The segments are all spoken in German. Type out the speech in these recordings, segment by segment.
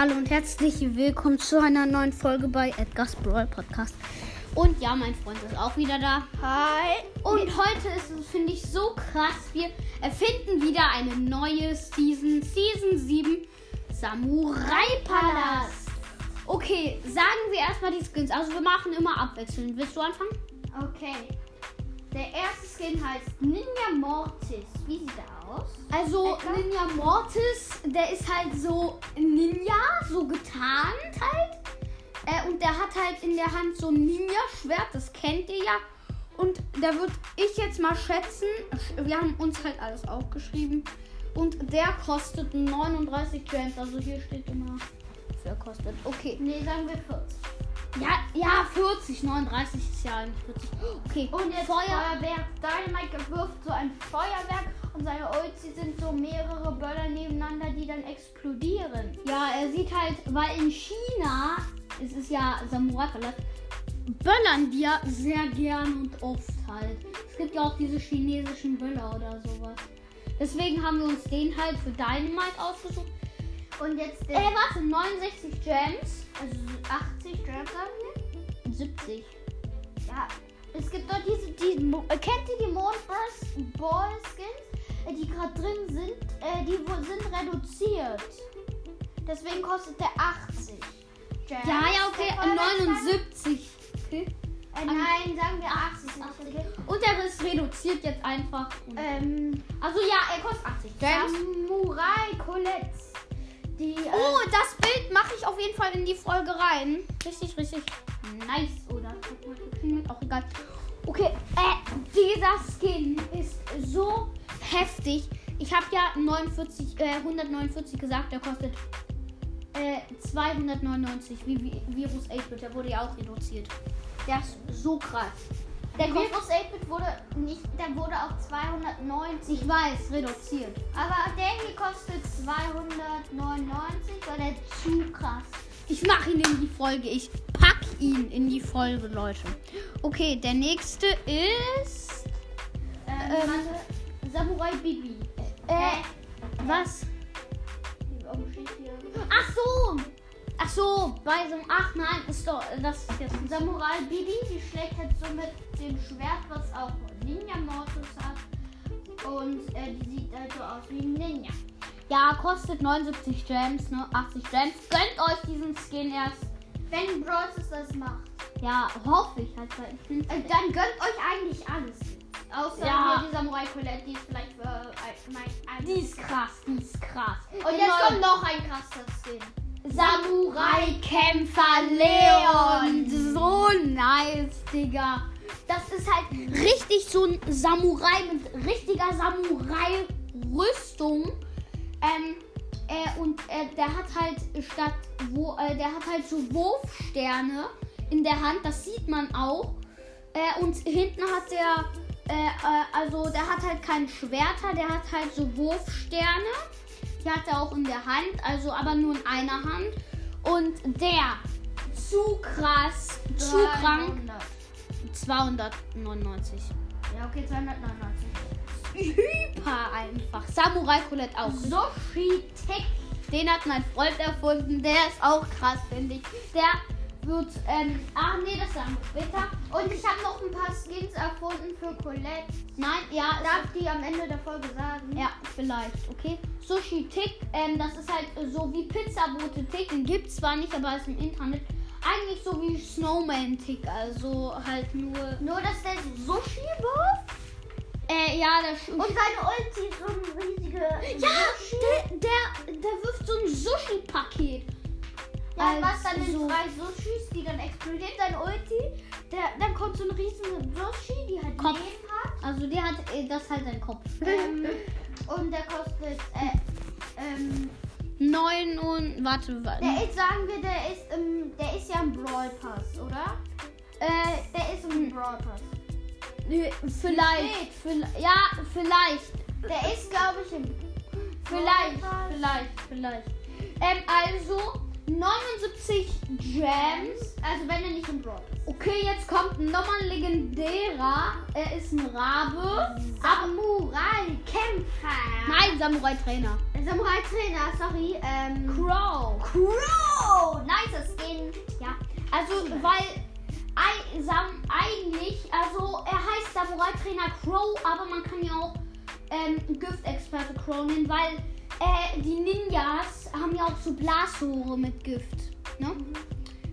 Hallo und herzlich willkommen zu einer neuen Folge bei Edgar's Brawl Podcast. Und ja, mein Freund ist auch wieder da. Hi. Und heute ist es, finde ich, so krass. Wir erfinden wieder eine neue Season, Season 7 Samurai Palast. Okay, sagen wir erstmal die Skins. Also wir machen immer abwechselnd. Willst du anfangen? Okay. Der erste Skin heißt Ninja Mortis. Wie sieht aus? Also Edgar? Ninja Mortis, der ist halt so Ninja, so getarnt halt. Äh, und der hat halt in der Hand so ein Ninja-Schwert, das kennt ihr ja. Und da würde ich jetzt mal schätzen, wir haben uns halt alles aufgeschrieben. Und der kostet 39 Gems, also hier steht immer, wer kostet. Okay. Nee, sagen wir 40. Ja, ja, 40, 39 ist ja eigentlich 40. Okay, Und jetzt Feuer. Feuerwerk. Dynamite wirft so ein Feuerwerk seine Ulti sind so mehrere Böller nebeneinander, die dann explodieren. Ja, er sieht halt, weil in China, es ist ja Samurai-Palast, böllern die ja sehr gern und oft halt. Es gibt ja auch diese chinesischen Böller oder sowas. Deswegen haben wir uns den halt für Dynamite ausgesucht. Und jetzt Äh, warte, 69 Gems. also 80 Gems sagen wir? 70. Ja. Es gibt dort diese, die, äh, kennt ihr die Mondburst Ball Skins, die gerade drin sind? Äh, die sind reduziert. Deswegen kostet der 80 Gems. Ja, ja, okay, Der Feuerwerk 79. Okay. Äh, nein, sagen wir 80. 80. Und er ist reduziert jetzt einfach. Ähm, also ja, er kostet 80 Gems. Samurai Colette. Die, äh, Oh, das Bild mache ich auf jeden Fall in die Folge rein. Richtig, richtig nice, oder? Auch egal. Okay, äh, dieser Skin ist so heftig. Ich habe ja 49, äh, 149 gesagt, der kostet äh, 299. Wie, wie Virus 8-Bit, der wurde ja auch reduziert. Der ist so krass. Der Virus 8-Bit wurde nicht, der wurde auf 290. ich weiß, reduziert. Aber der hier kostet 299, weil der zu krass. Ich mache ihn in die Folge. Ich pack ihn in die Folge, Leute. Okay, der nächste ist. Ähm, Ähm, warte, Samurai Bibi. Äh, was? Steht hier? Ach so! Ach so, bei so einem. Ach nein, ist doch. Das ist jetzt Samurai Bibi, die schlägt halt so mit dem Schwert, was auch Ninja Mortis hat. Und äh, die sieht halt so aus wie ein Ninja. Ja, kostet 79 Gems, ne? 80 Gems. Gönnt euch diesen Skin erst. Wenn Bros das macht, Ja, hoffe ich halt, ich äh, dann gönnt euch eigentlich alles. Außer Ja. die Samurai Colette, die ist vielleicht für äh, mein ein Die ist krass, die ist krass. Und jetzt kommt noch ein krasser Skin. Samurai-Kämpfer Leon. So nice, Digga. Das ist halt richtig so ein Samurai mit richtiger Samurai-Rüstung. Ähm, äh, und äh, der hat halt statt, wo, äh, der hat halt so Wurfsterne in der Hand, das sieht man auch. Äh, und hinten hat der, äh, äh, also der hat halt kein Schwerter, der hat halt so Wurfsterne. Die hat er auch in der Hand, also aber nur in einer Hand. Und der, zu krass, zu krank, 300. 299. Ja, okay, 299. Hyper einfach. Samurai Colette auch. Sushi Tech. Den hat mein Freund erfunden. Der ist auch krass, finde ich. Der wird, ähm, ach nee, das sagen wir später. Und ich habe noch ein paar Skins erfunden für Colette. Nein, ja, Darf die am Ende der Folge sagen? Ja, vielleicht, okay. Sushi Tick, ähm, das ist halt so wie Pizzabote Tick. Den gibt zwar nicht, aber ist im Internet. Eigentlich so wie Snowman Tick, also halt nur. Nur, dass der Sushi wirft Äh, ja, der Sch und seine Ulti ist so ein riesige Ja, der, der, der wirft so ein Sushi-Paket. Ja, was dann in so. drei Sushis, die dann explodiert, seine Ulti. Der, dann kommt so ein riesen Sushi, die halt Kopf. Leben hat. Also der hat, äh, das halt sein Kopf. Ähm, und der kostet, äh, ähm, Neun und, warte, warte. der ist, sagen wir, der ist, im, der ist ja im Brawl Pass, oder? äh, Der ist im Brawl Pass. vielleicht, vielleicht, ja, vielleicht. Der ist, glaube ich, im Vielleicht, vielleicht, vielleicht. Ähm, also 79 Gems. Also wenn er nicht im Brawl ist. Okay, jetzt kommt nochmal ein legendärer. Er ist ein Rabe. Samurai Kämpfer. Nein, Samurai-Trainer. Samurai-Trainer, sorry. Ähm, Crow. Crow! Nice Skin. Ja, also, weil Sam, eigentlich, also er heißt Samurai-Trainer Crow, aber man kann ja auch ähm, Giftexperte Crow nennen, weil äh, die Ninjas haben ja auch so Blasrohre mit Gift. Ne?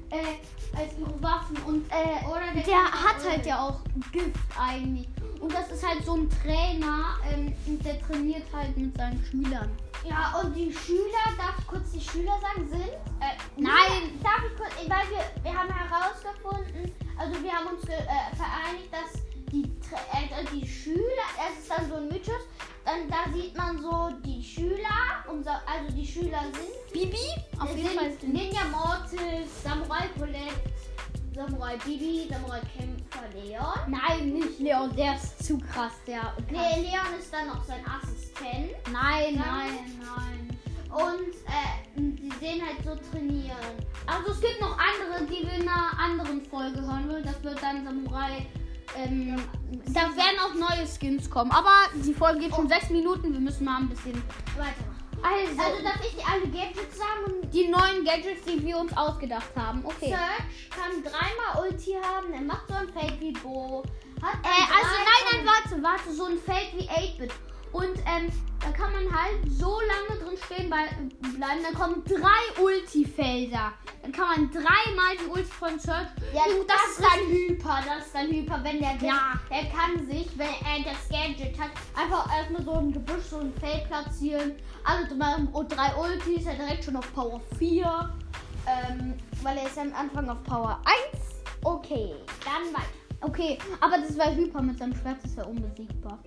Äh, als ihre Waffen und äh, Oder der, der hat Öl. halt ja auch Gift eigentlich. Und das ist halt so ein Trainer, ähm, und der trainiert halt mit seinen Schülern. Ja, und die Schüler, darf ich kurz die Schüler sagen, sind? Äh, Nein. Darf ich kurz, weil wir, wir haben herausgefunden, also wir haben uns äh, vereinigt, dass die, äh, die Schüler, es ist dann so ein Mythos, dann da sieht man so die Schüler, unser, also die Schüler sind, Bibi? Auf sind jeden Fall. Ninja Mortis, Samurai Colette, Samurai Bibi, Samurai Kämpfer Leon. Nein, nicht Leon, der ist zu krass. Der Nee, Leon ist dann noch sein Assistent. Nein, nein, nein. Und äh, die sehen halt so trainieren. Also es gibt noch andere, die wir in einer anderen Folge hören will. Das wird dann Samurai. Ähm, da werden auch neue Skins kommen. Aber die Folge geht schon sechs Minuten. Wir müssen mal ein bisschen. Weitermachen. Also, Also darf ich die alle Gadgets sagen? die neuen Gadgets, die wir uns ausgedacht haben. Okay. Search kann dreimal Ulti haben. Er macht so ein Feld wie Bo. Hat Äh, also nein, nein, warte, warte, so ein Feld wie 8-Bit. Und ähm, da kann man halt so lange drin stehen bleiben. Dann kommen drei Ulti-Felder. Dann kann man dreimal die Ulti von Search. Ja, Und das, das ist dann Hyper. Das ist dann Hyper, wenn der Ja. der kann sich, wenn er das Gadget hat, einfach erstmal so ein Gebüsch, so ein Feld platzieren. Alle drei, und drei Ultis, er direkt schon auf Power 4. Ähm, weil er ist am Anfang auf Power 1. Okay, dann weiter. Okay, aber das wäre Hyper mit seinem Schwert, das wäre unbesiegbar.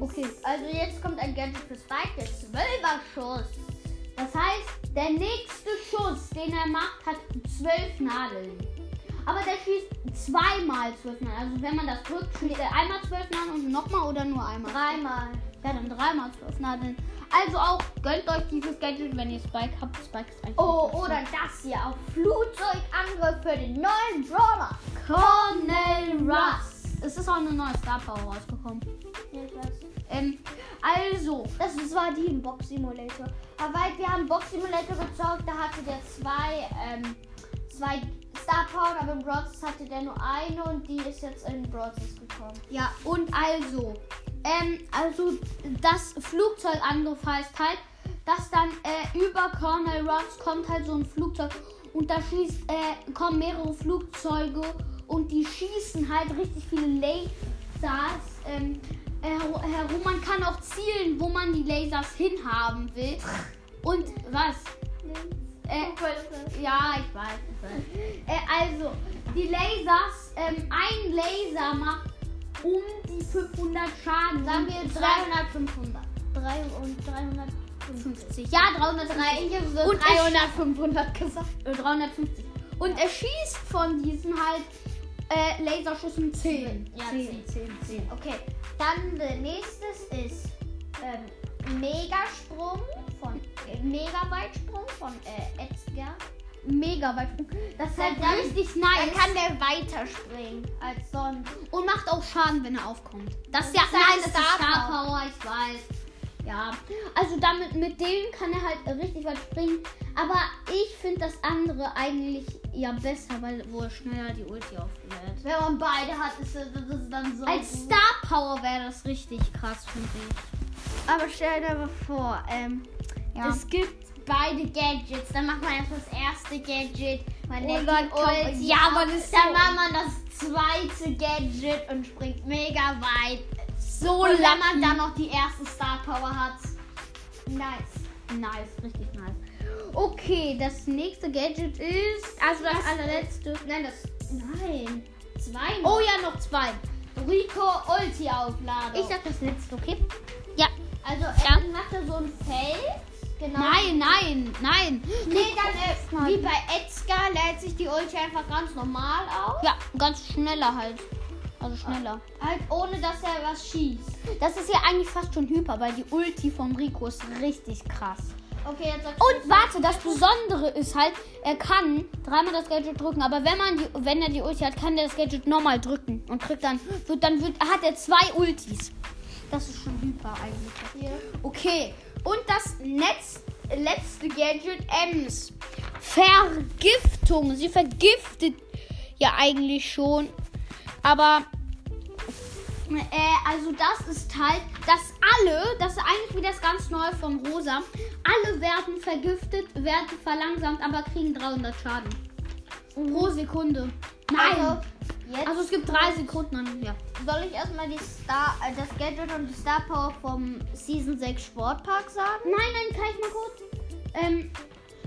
Okay, Also jetzt kommt ein Gadget für Spike, der 12er Schuss. das heißt, der nächste Schuss, den er macht, hat zwölf Nadeln. Aber der schießt zweimal zwölf Nadeln. Also wenn man das drückt, schießt er einmal zwölf Nadeln und nochmal oder nur einmal? Dreimal. Ja, dann dreimal zwölf Nadeln. Also auch gönnt euch dieses Gadget, wenn ihr Spike habt. Spike ist eigentlich. Oh, oder das hier auf Flugzeugangriff für den neuen Brawler. Cornel Russ. Es ist auch eine neue Star Power rausgekommen. Ähm, also, Das war die im Box Simulator. Aber weil wir haben Box Simulator gezockt, da hatte der zwei, ähm, zwei Star Power, aber im Brawlers hatte der nur eine und die ist jetzt in Brawlers gekommen. Ja, und also, ähm, also das Flugzeugangriff heißt halt, dass dann äh, über Colonel Ross kommt halt so ein Flugzeug und da schießt, äh, kommen mehrere Flugzeuge und die schießen halt richtig viele Lasers ähm, äh, heru- herum. Man kann auch zielen, wo man die Lasers hinhaben will. Und was? Äh, ja, ich weiß. Äh, also, die Lasers, ähm, ein Laser macht um die 500 Schaden. Sagen wir Und 300, 500. 3 und 350. 350. Ja, 350. Ich habe so Und 300, 500 gesagt. Äh, 350. Und er schießt von diesen halt äh, Laserschüssen 10. Ja, 10, 10, 10. Okay, dann der nächstes ist ähm, Megasprung von äh, Megaweitsprung von äh, Edgar. Mega weit. Das ist halt Dann- richtig Dann nice. kann der weiter springen als sonst. Und macht auch Schaden, wenn er aufkommt. Das, ist ja, ist halt nein, das Star Star Power, ich weiß. Ja, also damit mit dem kann er halt richtig weit springen. Aber ich finde das andere eigentlich ja besser, weil wo er schneller die Ulti auflädt. Wenn man beide hat, ist das das ist dann so. Als gut. Star Power wäre das richtig krass, finde ich. Aber stell dir mal vor, ähm, Ja. es gibt beide Gadgets. Dann macht man erst das erste Gadget. Man Und lädt dann Ulti ja, das ist Dann so- macht man das zweite Gadget und springt mega weit. So Und wenn lucky. man dann noch die erste Star Power hat. Nice. Nice, richtig nice. Okay, das nächste Gadget ist. Also das, Das- allerletzte. Nein, das. Nein. Zwei. Oh ja, noch zwei. Rico Ulti aufladen. Ich sag das letzte, okay? Ja. also Ja. er macht er so ein Feld. Genau. Nein, nein, nein. Nee, dann äh, wie bei Edgar lädt sich die Ulti einfach ganz normal auf. Ja, ganz schneller halt. Also schneller. Halt ohne dass er was schießt. Das ist ja eigentlich fast schon Hyper, weil die Ulti vom Rico ist richtig krass. Okay, jetzt Und warte, das Besondere ist halt, er kann dreimal das Gadget drücken, aber wenn man die, wenn er die Ulti hat, kann er das Gadget nochmal drücken und drückt dann, wird, dann wird, hat er zwei Ultis. Das ist schon hyper eigentlich. Hier. Okay, und das Netz, letzte Gadget Ems. Vergiftung. Sie vergiftet ja eigentlich schon. Aber, äh, also das ist halt, dass alle, das ist eigentlich wie das ganz neue von Rosa, alle werden vergiftet, werden verlangsamt, aber kriegen 300 Schaden. Pro Sekunde. Nein. Also, jetzt Also es gibt drei Sekunden. An, ja. soll ich erstmal die Star, äh, das Gadget und die Star Power vom Season 6 Sportpark sagen? Nein, nein, kann ich mal kurz. Ähm,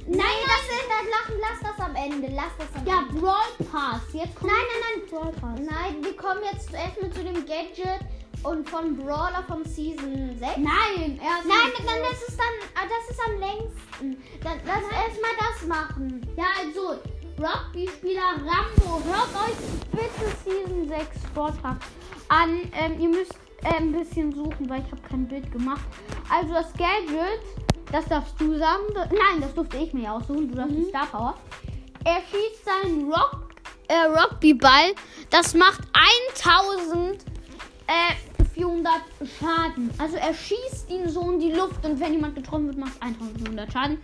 Nein, das sind das Lachen, lass das am Ende. Lass das am ja, Ende. Brawl Pass. Jetzt kommt Nein, nein, nein. Brawl Pass. Nein, wir kommen jetzt zuerst mal zu dem Gadget und von Brawler vom Season 6. Nein, erst Nein, dann das ist dann, ah, das ist am längsten. Dann lass erstmal das machen. Ja, also, Rugby-Spieler Rambo, hört euch bitte Season 6 Sportpark an. Ähm, ihr müsst äh, ein bisschen suchen, weil ich habe kein Bild gemacht. Also das Gadget, das darfst du sagen. Nein, das durfte ich mir aussuchen. Du darfst die Star Power. Er schießt seinen Rock, äh, Rugby-Ball. Das macht 1000 äh, 400 Schaden. Also er schießt ihn so in die Luft und wenn jemand getroffen wird, macht 1400 Schaden.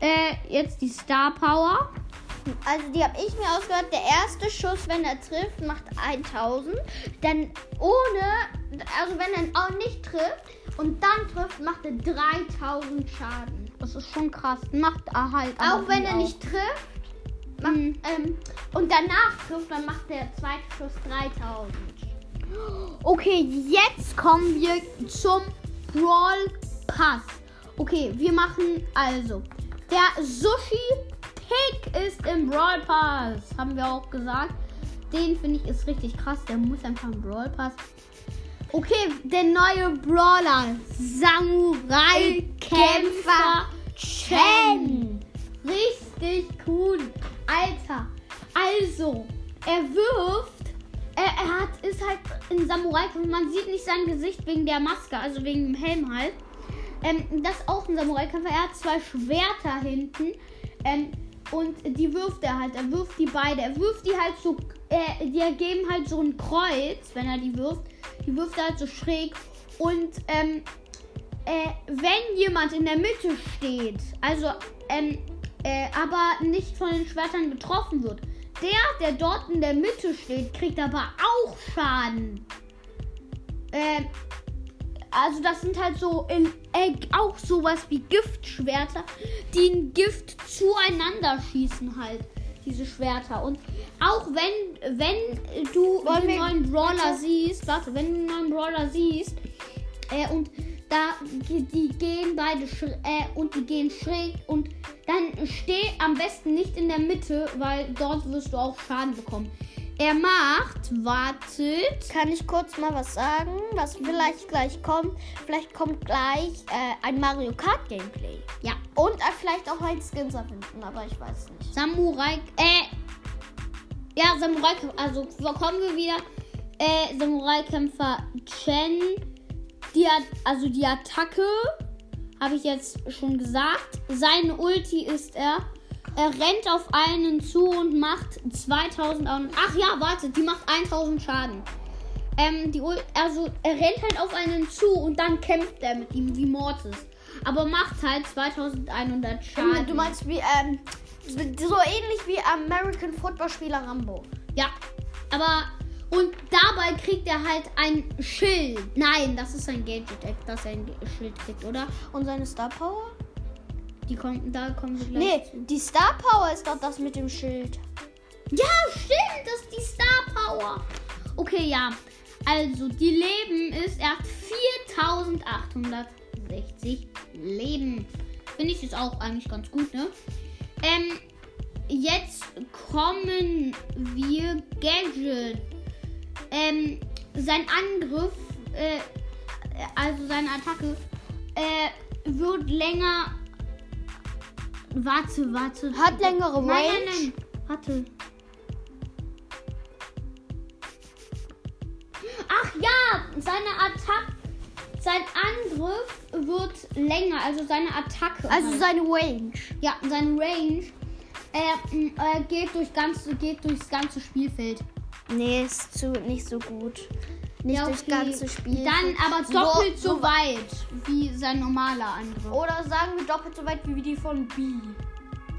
Äh, jetzt die Star Power. Also die habe ich mir ausgehört. Der erste Schuss, wenn er trifft, macht 1000. Dann ohne, also wenn er auch nicht trifft und dann trifft, macht er 3000 Schaden. Das ist schon krass. Macht er halt. auch wenn er auch. nicht trifft. Macht, Mhm. ähm, und danach trifft, dann macht der zweite Schuss 3000. Okay, jetzt kommen wir zum Brawl Pass. Okay, wir machen also. Der Sushi Pig ist im Brawl Pass. Haben wir auch gesagt. Den finde ich ist richtig krass. Der muss einfach im Brawl Pass. Okay, der neue Brawler. Samurai Kämpfer Chen. Richtig cool. Alter. Also, er wirft. Er, er hat, ist halt ein samurai -Kampf. Man sieht nicht sein Gesicht wegen der Maske, also wegen dem Helm halt. Ähm, das ist auch ein Samurai-Kämpfer. Er hat zwei Schwerter hinten. Ähm, und die wirft er halt. Er wirft die beide. Er wirft die halt so. Äh, die ergeben halt so ein Kreuz, wenn er die wirft. Die wirft er halt so schräg. Und ähm, äh, wenn jemand in der Mitte steht, also ähm, äh, aber nicht von den Schwertern getroffen wird, der, der dort in der Mitte steht, kriegt aber auch Schaden. Äh, also das sind halt so in, äh, auch sowas wie Giftschwerter, die ein Gift zueinander schießen halt. Diese Schwerter. Und auch wenn, wenn du Wollen wir- neuen Brawler bitte? siehst, warte, wenn du einen neuen Brawler siehst, äh, und da die gehen beide äh, und die gehen schräg und dann steh am besten nicht in der Mitte, weil dort wirst du auch Schaden bekommen. Er macht, wartet. Kann ich kurz mal was sagen, was vielleicht gleich kommt? Vielleicht kommt gleich äh, ein Mario Kart Gameplay. Ja, Und äh, vielleicht auch ein Skins erfinden, aber ich weiß nicht. Samurai. Äh. Ja, Samurai. Also kommen wir wieder. Äh, Samurai-Kämpfer Chen. Die hat, also die Attacke. Habe ich jetzt schon gesagt. Seine Ulti ist er. Er rennt auf einen zu und macht 2000. Au- Ach ja, warte, die macht 1000 Schaden. Ähm, die Ul also er rennt halt auf einen zu und dann kämpft er mit ihm wie Mortis. Aber macht halt 2100 Schaden. Du meinst wie, ähm, so ähnlich wie American Football Spieler Rambo. Ja, aber und dabei kriegt er halt ein Schild. Nein, das ist ein Gadget, dass er ein Schild kriegt, oder? Und seine Star Power? Die kommen, da kommen wir gleich Nee, zu. die Star Power ist doch das mit dem Schild. Ja, stimmt, das ist die Star Power. Okay, ja. Also, die Leben ist, er hat 4860 Leben. Finde ich ist auch eigentlich ganz gut, ne? Ähm, jetzt kommen wir Gadget. Ähm, sein Angriff, äh, also seine Attacke, äh, wird länger. Warte, warte. Hat längere Range. Nein, nein, nein. Warte. Ach ja, seine Attacke. Sein Angriff wird länger, also seine Attacke. Also halt. seine Range. ja, sein Range äh, äh, geht, durch ganz, geht durchs ganze Spielfeld. Nee, ist zu, nicht so gut. nicht Ja, okay. ganze Spiel. Dann aber doppelt so, so weit wie sein normaler Angriff. Oder sagen wir doppelt so weit wie die von B.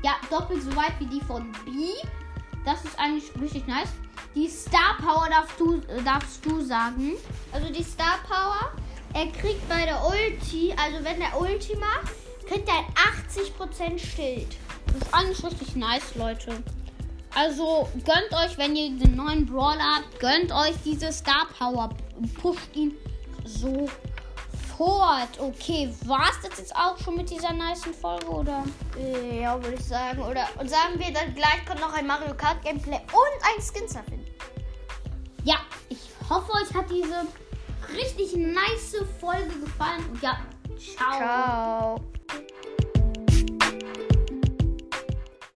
Ja, doppelt so weit wie die von B. Das ist eigentlich richtig nice. Die Star Power darfst du, äh, darfst du sagen. Also die Star Power, er kriegt bei der Ulti, also wenn der Ulti macht, kriegt er ein 80% Schild. Das ist eigentlich richtig nice, Leute. Also gönnt euch, wenn ihr den neuen Brawler habt, gönnt euch diese Star Power. Pusht ihn sofort. Okay, war's das jetzt auch schon mit dieser nicen Folge, oder? Ja, würde ich sagen. Oder und sagen wir dann gleich kommt noch ein Mario Kart Gameplay und ein Skin finden. Ja, ich hoffe, euch hat diese richtig nice Folge gefallen. Und ja, ciao. Ciao.